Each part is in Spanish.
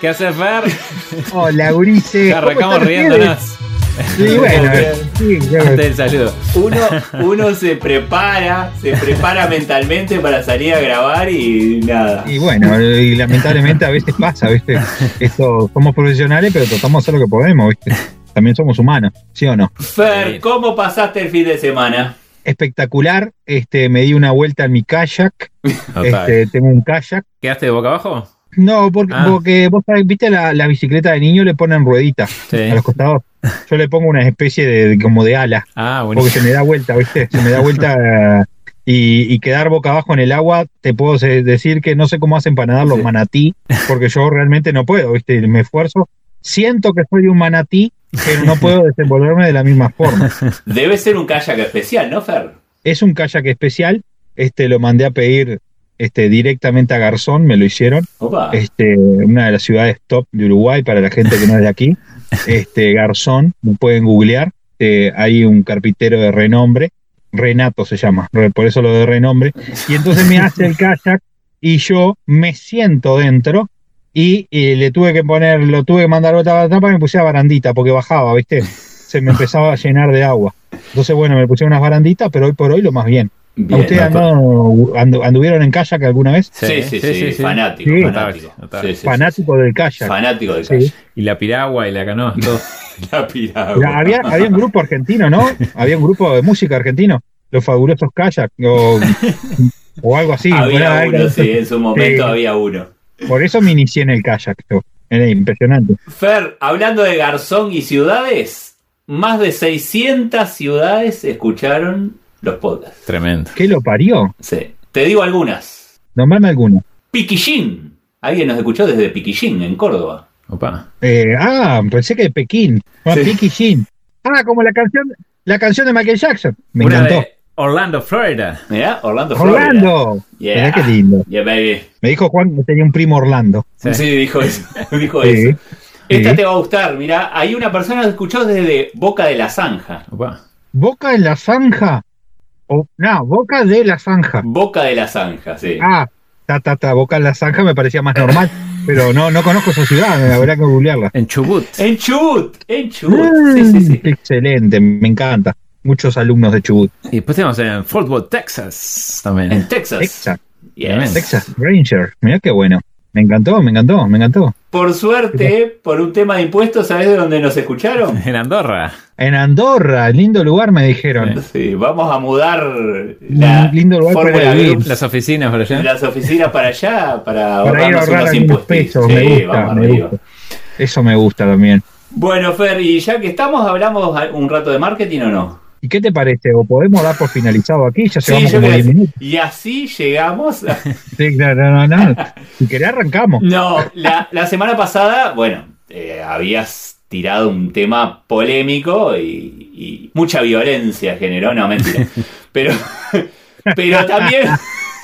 ¿Qué haces, Fer? Hola, Ulises. Arrancamos riéndonos. Sí, bueno, sí, Antes del saludo. Uno, uno se prepara, se prepara mentalmente para salir a grabar y nada. Y bueno, y lamentablemente a veces pasa, ¿viste? Esto, somos profesionales, pero tratamos de hacer lo que podemos, ¿viste? También somos humanos, ¿sí o no? Fer, ¿cómo pasaste el fin de semana? Espectacular, este, me di una vuelta en mi kayak, este, tengo un kayak. ¿Quedaste de boca abajo? No, porque, Ah. porque vos sabés, viste la, la bicicleta de niño le ponen rueditas Sí. a los costados. Yo le pongo una especie de, de- como de ala, Ah, porque buenísimo. se me da vuelta, ¿viste? Se me da vuelta y, y quedar boca abajo en el agua, te puedo decir que no sé cómo hacen para nadar los Sí. manatí, porque yo realmente no puedo, ¿viste? Me esfuerzo, siento que soy un manatí, pero no puedo desenvolverme de la misma forma. Debe ser un kayak especial, ¿no, Fer? Es un kayak especial, este lo mandé a pedir este, directamente a Garzón, me lo hicieron. Opa. este, una de las ciudades top de Uruguay para la gente que no es de aquí, este, Garzón, me pueden googlear, eh, hay un carpintero de renombre, Renato se llama, por eso lo de renombre, y entonces me hace el kayak y yo me siento dentro y, eh, le tuve que poner, lo tuve que mandar otra tapa y me puse a barandita porque bajaba, ¿viste? Se me empezaba a llenar de agua. Entonces, bueno, me puse unas baranditas, pero hoy por hoy lo más bien. ¿A Bien. ustedes andó- andu- anduvieron en kayak alguna vez? Sí, sí, sí, fanático, Sí. fanático. Sí, sí, sí. Fanático del kayak. Fanático de Sí. kayak. Y la piragua y la canoa, todo. La piragua. Había, había un grupo argentino, ¿no? Había un grupo de música argentino, los fabulosos kayak, o, o algo así. había algo- uno, sí, en su momento Sí. había uno. Por eso me inicié en el kayak. yo. Era impresionante. Fer, hablando de Garzón y ciudades, más de 600 ciudades escucharon los podcasts. Tremendo. ¿Qué lo parió? Sí. Te digo algunas. Nombrame alguno. Piquillín. Alguien nos escuchó desde Piquillín, en Córdoba. Opa. Eh, ah, pensé que de Pekín. Ah, Sí. Piqui Jean. Ah, como la canción, la canción de Michael Jackson. Me Una encantó. de Orlando, Florida. Mirá, Orlando, Florida. Orlando. Yeah. Mirá qué lindo. Yeah, baby. Me dijo Juan que tenía un primo Orlando. Sí, Sí. dijo eso. dijo Sí. eso. Esta Sí. te va a gustar. Mira, hay una persona que escuchó desde Boca de la Zanja. Opa. Boca en la zanja. O, no, Boca de la zanja. Boca de la Zanja, sí. Ah, ta, ta, ta, Boca en la Zanja me parecía más normal, pero no, no conozco esa ciudad, habrá que googlearla. En Chubut. En Chubut, en Chubut. Sí, sí, Mm, sí. Excelente, me encanta. Muchos alumnos de Chubut. Y después tenemos en Fort Worth, Texas. También. En Texas. Texas, Yes. Texas Ranger. Mirá qué bueno. Me encantó, me encantó, me encantó. Por suerte, por un tema de impuestos, ¿sabes de dónde nos escucharon? En Andorra. En Andorra, lindo lugar me dijeron. Sí, vamos a mudar la lindo lugar para vivir. Las oficinas por allá. las oficinas para allá, para, Para ir a ahorrarnos ahorrar unos impuestos. pesos, Sí, me gusta, vamos me arriba. gusta. Eso me gusta también. Bueno, Fer, y ya que estamos, ¿hablamos un rato de marketing o no? ¿Y qué te parece? ¿O podemos dar por finalizado aquí? Ya Sí, llevamos yo como creo 10 que- minutos. Y así llegamos. a- Sí, claro, no, no, no. Si querés arrancamos. No, la, la semana pasada, bueno, eh, habías tirado un tema polémico y, y mucha violencia generó, no, mentira. Pero, pero también,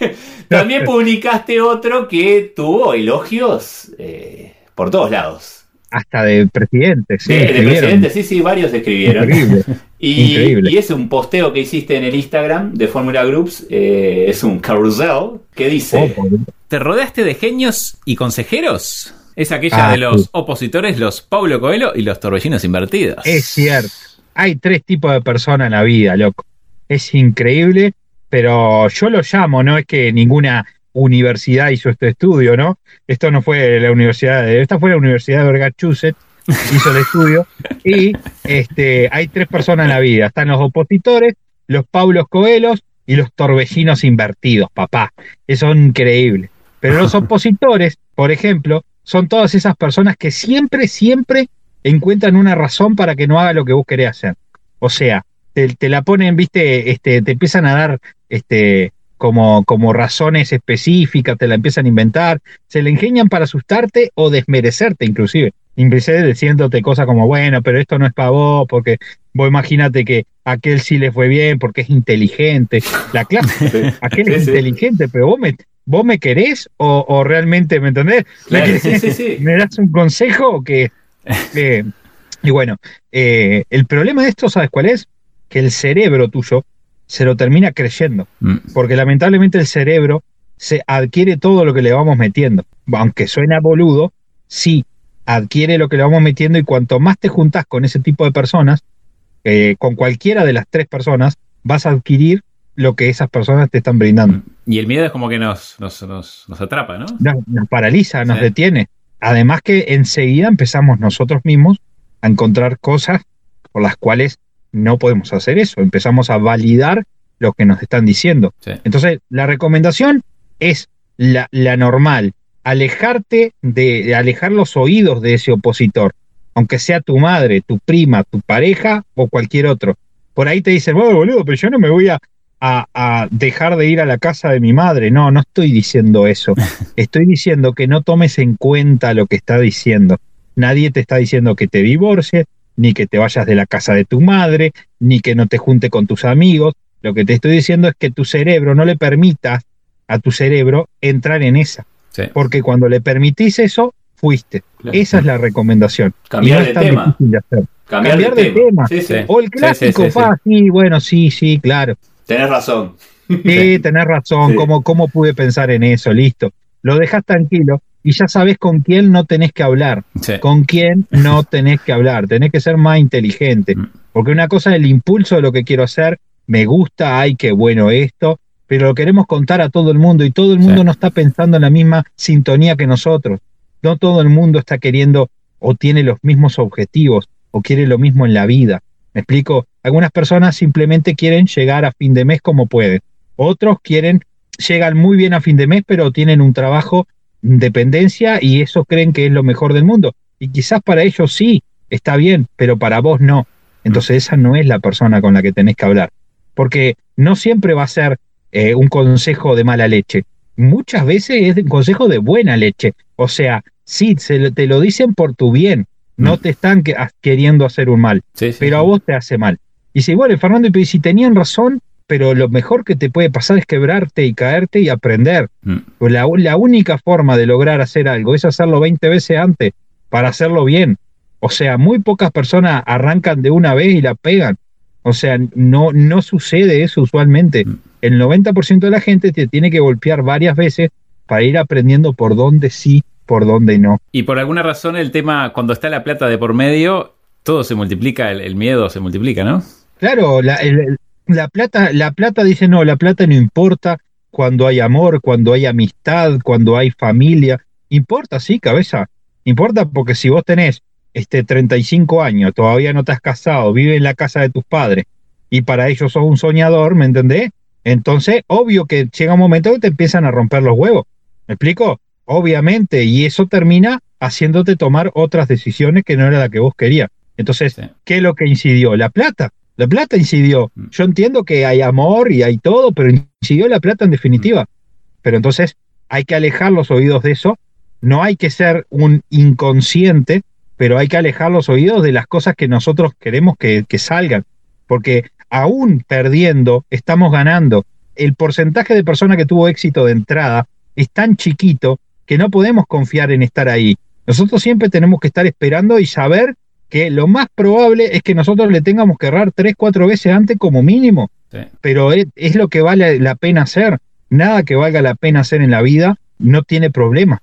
también publicaste otro que tuvo elogios eh, por todos lados. Hasta de presidente, sí. de, de escribieron. presidente, sí, sí, varios escribieron. Increíble. Y, Increíble. y es un posteo que hiciste en el Instagram de Formula Groups, eh, es un carousel que dice... Oh, ¿Te rodeaste de genios y consejeros? Es aquella Ah, de los sí. opositores, los Paulo Coelho y los torbellinos invertidos. Es cierto. Hay tres tipos de personas en la vida, loco. Es increíble, pero yo lo llamo, no es que ninguna universidad hizo este estudio, ¿no? Esto no fue la universidad de, esta fue la Universidad de Massachusetts, hizo el estudio, y este, hay tres personas en la vida. Están los opositores, los Paulos Coelos y los torbellinos invertidos, papá. Eso es increíble. Pero los opositores, por ejemplo, son todas esas personas que siempre, siempre encuentran una razón para que no haga lo que vos querés hacer. O sea, te, te la ponen, viste, este, te empiezan a dar este, como, como razones específicas, te la empiezan a inventar, se le ingenian para asustarte o desmerecerte inclusive. Inclusive diciéndote cosas como, bueno, pero esto no es para vos, porque vos imagínate que aquel sí le fue bien porque es inteligente. La clase, aquel es inteligente, pero vos me, vos me querés o, realmente, ¿me entendés? ¿Me, das un consejo que... y bueno, eh, el problema de esto, ¿sabes cuál es? Que el cerebro tuyo se lo termina creyendo. Mm. Porque lamentablemente el cerebro se adquiere todo lo que le vamos metiendo. Aunque suena boludo, sí, adquiere lo que le vamos metiendo y cuanto más te juntas con ese tipo de personas, eh, con cualquiera de las tres personas, vas a adquirir lo que esas personas te están brindando. Y el miedo es como que nos, nos, atrapa, ¿no? Nos, paraliza, nos detiene. Además que enseguida empezamos nosotros mismos a encontrar cosas por las cuales no podemos hacer eso. Empezamos a validar lo que nos están diciendo. Entonces, la recomendación es la, normal, alejarte de, alejar los oídos de ese opositor, aunque sea tu madre, tu prima, tu pareja o cualquier otro. Por ahí te dicen, bueno, boludo, pero yo no me voy a, a, dejar de ir a la casa de mi madre. No, no estoy diciendo eso. Estoy diciendo que no tomes en cuenta lo que está diciendo. Nadie te está diciendo que te divorcies, ni que te vayas de la casa de tu madre, ni que no te junte con tus amigos. Lo que te estoy diciendo es que tu cerebro no le permitas a tu cerebro entrar en esa. Porque cuando le permitís eso, fuiste. Esa es la recomendación. Cambiar de tema. Cambiar, de, tema. O el clásico, sí, bueno, sí, sí, claro. Tenés razón. Sí, tenés razón. ¿Cómo, ¿Cómo pude pensar en eso? Listo. Lo dejas tranquilo y ya sabes con quién no tenés que hablar, con quién no tenés que hablar, tenés que ser más inteligente, mm. porque una cosa es el impulso de lo que quiero hacer, me gusta, ay, qué bueno esto, pero lo queremos contar a todo el mundo y todo el mundo no está pensando en la misma sintonía que nosotros, no todo el mundo está queriendo o tiene los mismos objetivos o quiere lo mismo en la vida. ¿Me explico? Algunas personas simplemente quieren llegar a fin de mes como pueden. Otros quieren, llegan muy bien a fin de mes, pero tienen un trabajo dependencia y eso creen que es lo mejor del mundo. Y quizás para ellos sí, está bien, pero para vos no. Entonces esa no es la persona con la que tenés que hablar. Porque no siempre va a ser eh, un consejo de mala leche. Muchas veces es un consejo de buena leche. O sea, sí, se, te lo dicen por tu bien. No mm. te están queriendo hacer un mal, pero a vos te hace mal. Y si, bueno, Fernando, y si tenían razón, pero lo mejor que te puede pasar es quebrarte y caerte y aprender. Mm. Pues la, la, única forma de lograr hacer algo es hacerlo 20 veces antes para hacerlo bien. O sea, muy pocas personas arrancan de una vez y la pegan. O sea, no, no sucede eso usualmente. Mm. El 90% de la gente te tiene que golpear varias veces para ir aprendiendo por dónde sí, por dónde no. Y por alguna razón el tema, cuando está la plata de por medio, todo se multiplica, el, miedo se multiplica, ¿no? Claro, la, el, la plata, la plata dice, no, la plata no importa cuando hay amor, cuando hay amistad, cuando hay familia. Importa, sí, cabeza. Importa porque si vos tenés este 35 años, todavía no te has casado, vive en la casa de tus padres y para ellos sos un soñador, ¿me entendés? Entonces, obvio que llega un momento que te empiezan a romper los huevos. ¿Me explico? Obviamente, y eso termina haciéndote tomar otras decisiones que no era la que vos querías. Entonces, ¿qué es lo que incidió? La plata. La plata incidió. Mm. Yo entiendo que hay amor y hay todo, pero incidió la plata en definitiva. Mm. Pero entonces hay que alejar los oídos de eso. No hay que ser un inconsciente, pero hay que alejar los oídos de las cosas que nosotros queremos que, que salgan. Porque aún perdiendo, estamos ganando. El porcentaje de personas que tuvo éxito de entrada es tan chiquito que no podemos confiar en estar ahí. Nosotros siempre tenemos que estar esperando y saber que lo más probable es que nosotros le tengamos que errar tres, cuatro veces antes como mínimo. Pero es, lo que vale la pena hacer. Nada que valga la pena hacer en la vida no tiene problema.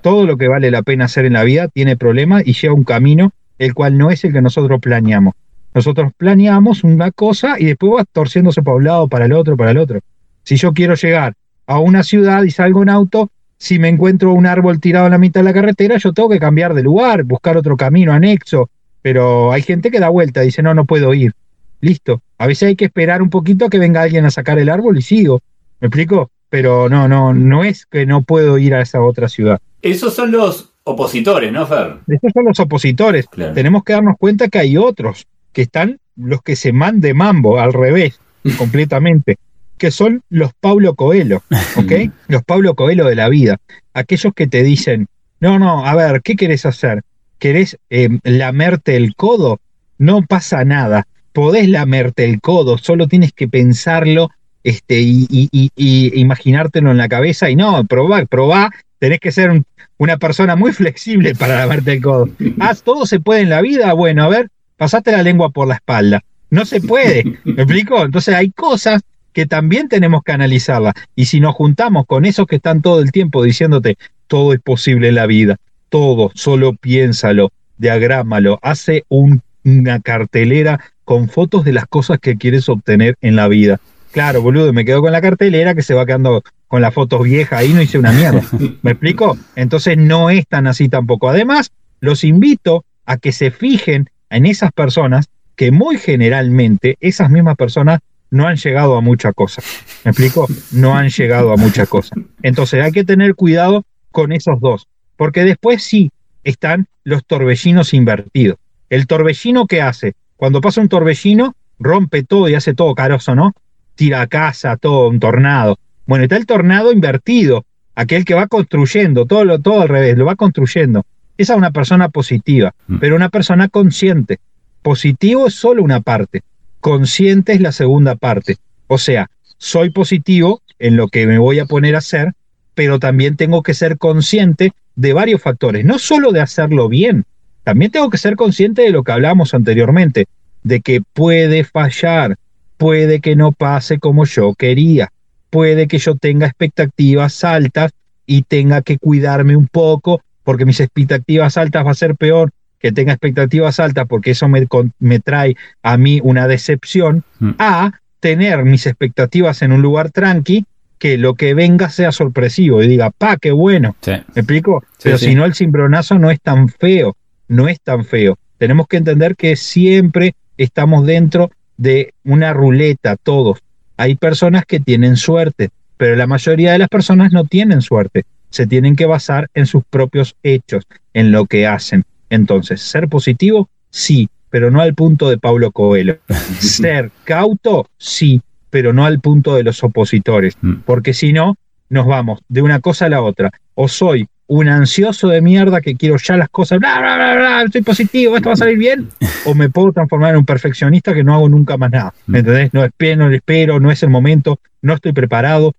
Todo lo que vale la pena hacer en la vida tiene problema y lleva un camino el cual no es el que nosotros planeamos. Nosotros planeamos una cosa y después va torciéndose para un lado, para el otro, para el otro. Si yo quiero llegar a una ciudad y salgo en auto, si me encuentro un árbol tirado en la mitad de la carretera, yo tengo que cambiar de lugar, buscar otro camino anexo, pero hay gente que da vuelta, dice, no, no puedo ir. Listo. A veces hay que esperar un poquito a que venga alguien a sacar el árbol y sigo. ¿Me explico? Pero no, no, no es que no puedo ir a esa otra ciudad. Esos son los opositores, ¿no, Fer? Esos son los opositores. Tenemos que darnos cuenta que hay otros que están los que se man de mambo, al revés, completamente. que son los Pablo Coelho, ¿ok? los Pablo Coelho de la vida. Aquellos que te dicen, no, no, a ver, ¿qué querés hacer? ¿Querés eh, lamerte el codo? No pasa nada. Podés lamerte el codo, solo tienes que pensarlo este, y, y, imaginártelo en la cabeza y no, probá, probá. Tenés que ser una persona muy flexible para lamerte el codo. Ah, todo se puede en la vida. Bueno, a ver, pasate la lengua por la espalda. No se puede. ¿Me explico? Entonces hay cosas que también tenemos que analizarlas. Y si nos juntamos con esos que están todo el tiempo diciéndote todo es posible en la vida, todo, solo piénsalo, diagrámalo, hace una cartelera con fotos de las cosas que quieres obtener en la vida. Claro, boludo, me quedo con la cartelera que se va quedando con las fotos viejas ahí, no hice una mierda. ¿Me explico? Entonces no es tan así tampoco. Además, los invito a que se fijen en esas personas que muy generalmente esas mismas personas no han llegado a mucha cosa. ¿Me explico? No han llegado a mucha cosa. Entonces hay que tener cuidado con esos dos, porque después sí están los torbellinos invertidos. El torbellino que hace, cuando pasa un torbellino, rompe todo y hace todo caroso, ¿no? tira a casa, todo un tornado. Bueno, está el tornado invertido, aquel que va construyendo, todo, lo, todo al revés, lo va construyendo. Esa es una persona positiva, mm. pero una persona consciente. Positivo es solo una parte, consciente es la segunda parte. O sea, soy positivo en lo que me voy a poner a hacer, pero también tengo que ser consciente de varios factores, no solo de hacerlo bien, también tengo que ser consciente de lo que hablamos anteriormente, de que puede fallar, puede que no pase como yo quería, puede que yo tenga expectativas altas y tenga que cuidarme un poco porque mis expectativas altas va a ser peor que tenga expectativas altas porque eso me, me trae a mí una decepción, mm. a tener mis expectativas en un lugar tranqui, que lo que venga sea sorpresivo y diga, pa, qué bueno. ¿Me explico? Pero si no, el cimbronazo no es tan feo, no es tan feo. Tenemos que entender que siempre estamos dentro de una ruleta, todos. Hay personas que tienen suerte, pero la mayoría de las personas no tienen suerte. Se tienen que basar en sus propios hechos, en lo que hacen. Entonces, ser positivo, sí, pero no al punto de Pablo Coelho. ser cauto, sí, pero no al punto de los opositores, mm. porque si no, nos vamos de una cosa a la otra. O soy un ansioso de mierda que quiero ya las cosas, bla, bla, bla, bla, estoy positivo, esto va a salir bien, o me puedo transformar en un perfeccionista que no hago nunca más nada. ¿Me mm. entendés? No espero, no espero, no es el momento, no estoy preparado,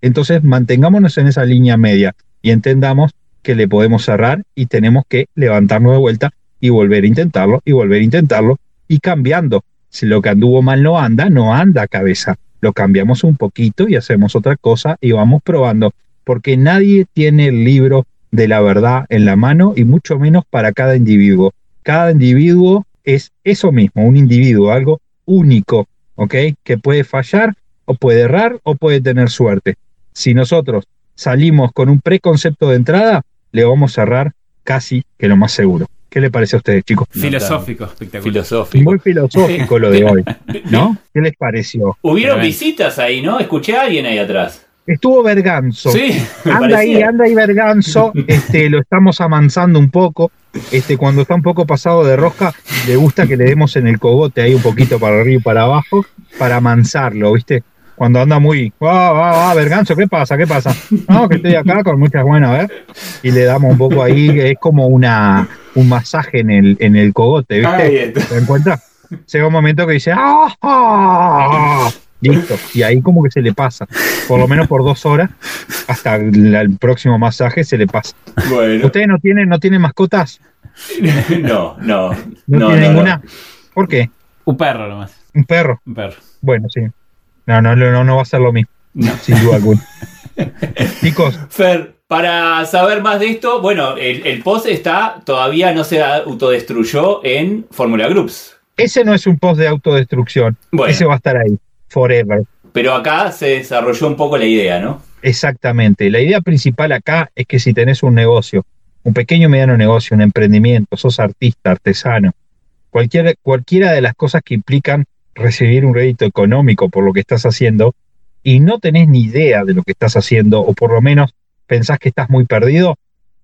Entonces mantengámonos en esa línea media y entendamos que le podemos cerrar y tenemos que levantarnos de vuelta y volver a intentarlo y volver a intentarlo y cambiando. Si lo que anduvo mal no anda, no anda cabeza. Lo cambiamos un poquito y hacemos otra cosa y vamos probando porque nadie tiene el libro de la verdad en la mano y mucho menos para cada individuo. Cada individuo es eso mismo, un individuo, algo único, ¿ok? Que puede fallar o puede errar o puede tener suerte. Si nosotros salimos con un preconcepto de entrada, le vamos a errar casi que lo más seguro. ¿Qué le parece a ustedes, chicos? Filosófico, espectacular. Muy filosófico lo de hoy, ¿no? ¿Qué les pareció? Hubieron visitas ahí, ¿no? Escuché a alguien ahí atrás. Estuvo Berganzo. Sí, anda ahí, anda ahí Berganzo. Este, lo estamos amansando un poco. Este, cuando está un poco pasado de rosca, le gusta que le demos en el cogote ahí un poquito para arriba y para abajo, para amansarlo, ¿viste? Cuando anda muy, va, va, va, Berganzo, ¿qué pasa? ¿Qué pasa? No, que estoy acá con muchas buenas, a ver. Y le damos un poco ahí, es como una, un masaje en el, en el cogote, ¿viste? ¿Te encuentras? Llega un momento que dice, ¡ah! ah! Listo. Y ahí como que se le pasa. Por lo menos por dos horas, hasta el, próximo masaje se le pasa. Bueno. ¿Ustedes no tienen, no tienen mascotas? No, no. ¿No, tiene ninguna? ¿Por qué? Un perro nomás. ¿Un perro? Un perro. Bueno, sí. No, no, no, no va a ser lo mismo. Sin duda alguna. Chicos. Fer, para saber más de esto, bueno, el, post está, todavía no se autodestruyó en Fórmula Groups. Ese no es un post de autodestrucción. Ese va a estar ahí forever. Pero acá se desarrolló un poco la idea, ¿no? Exactamente. La idea principal acá es que si tenés un negocio, un pequeño mediano negocio, un emprendimiento, sos artista, artesano, cualquier, cualquiera de las cosas que implican recibir un rédito económico por lo que estás haciendo y no tenés ni idea de lo que estás haciendo o por lo menos pensás que estás muy perdido,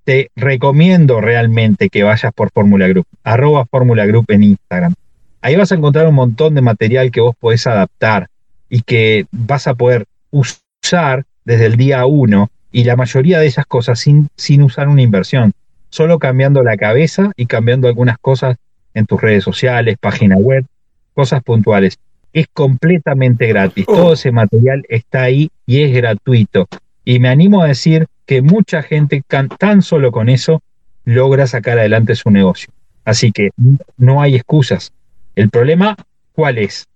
te recomiendo realmente que vayas por Fórmula Group, arroba Fórmula Group en Instagram. Ahí vas a encontrar un montón de material que vos podés adaptar, y que vas a poder usar desde el día uno y la mayoría de esas cosas sin, sin usar una inversión, solo cambiando la cabeza y cambiando algunas cosas en tus redes sociales, página web, cosas puntuales. Es completamente gratis. Oh. Todo ese material está ahí y es gratuito. Y me animo a decir que mucha gente can- tan solo con eso logra sacar adelante su negocio. Así que no hay excusas. El problema, ¿cuál es?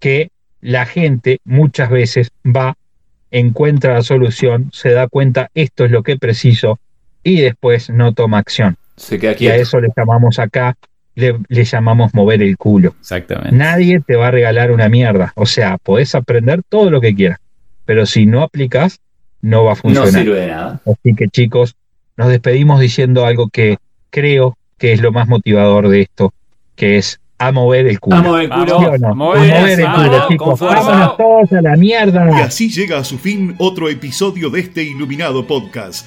Que la gente muchas veces va, encuentra la solución, se da cuenta esto es lo que preciso y después no toma acción. Se queda Y a eso le llamamos acá, le, le llamamos mover el culo. Exactamente. Nadie te va a regalar una mierda. O sea, podés aprender todo lo que quieras, pero si no aplicas, no va a No funcionar. sirve de nada. Así que chicos, nos despedimos diciendo algo que creo que es lo más motivador de esto, que es a mover el culo. Vamos el Vamos. culo. ¿Sí o no? a A mover, mover el culo, con chicos. fuerza. Vámonos todos a la Y mierda. así llega a su fin otro episodio de este iluminado podcast.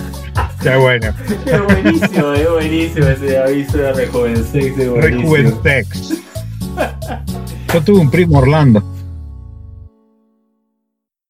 Qué bueno. Es buenísimo, es buenísimo ese aviso de Rejuvensex. Rejuventex. Yo tuve un primo Orlando.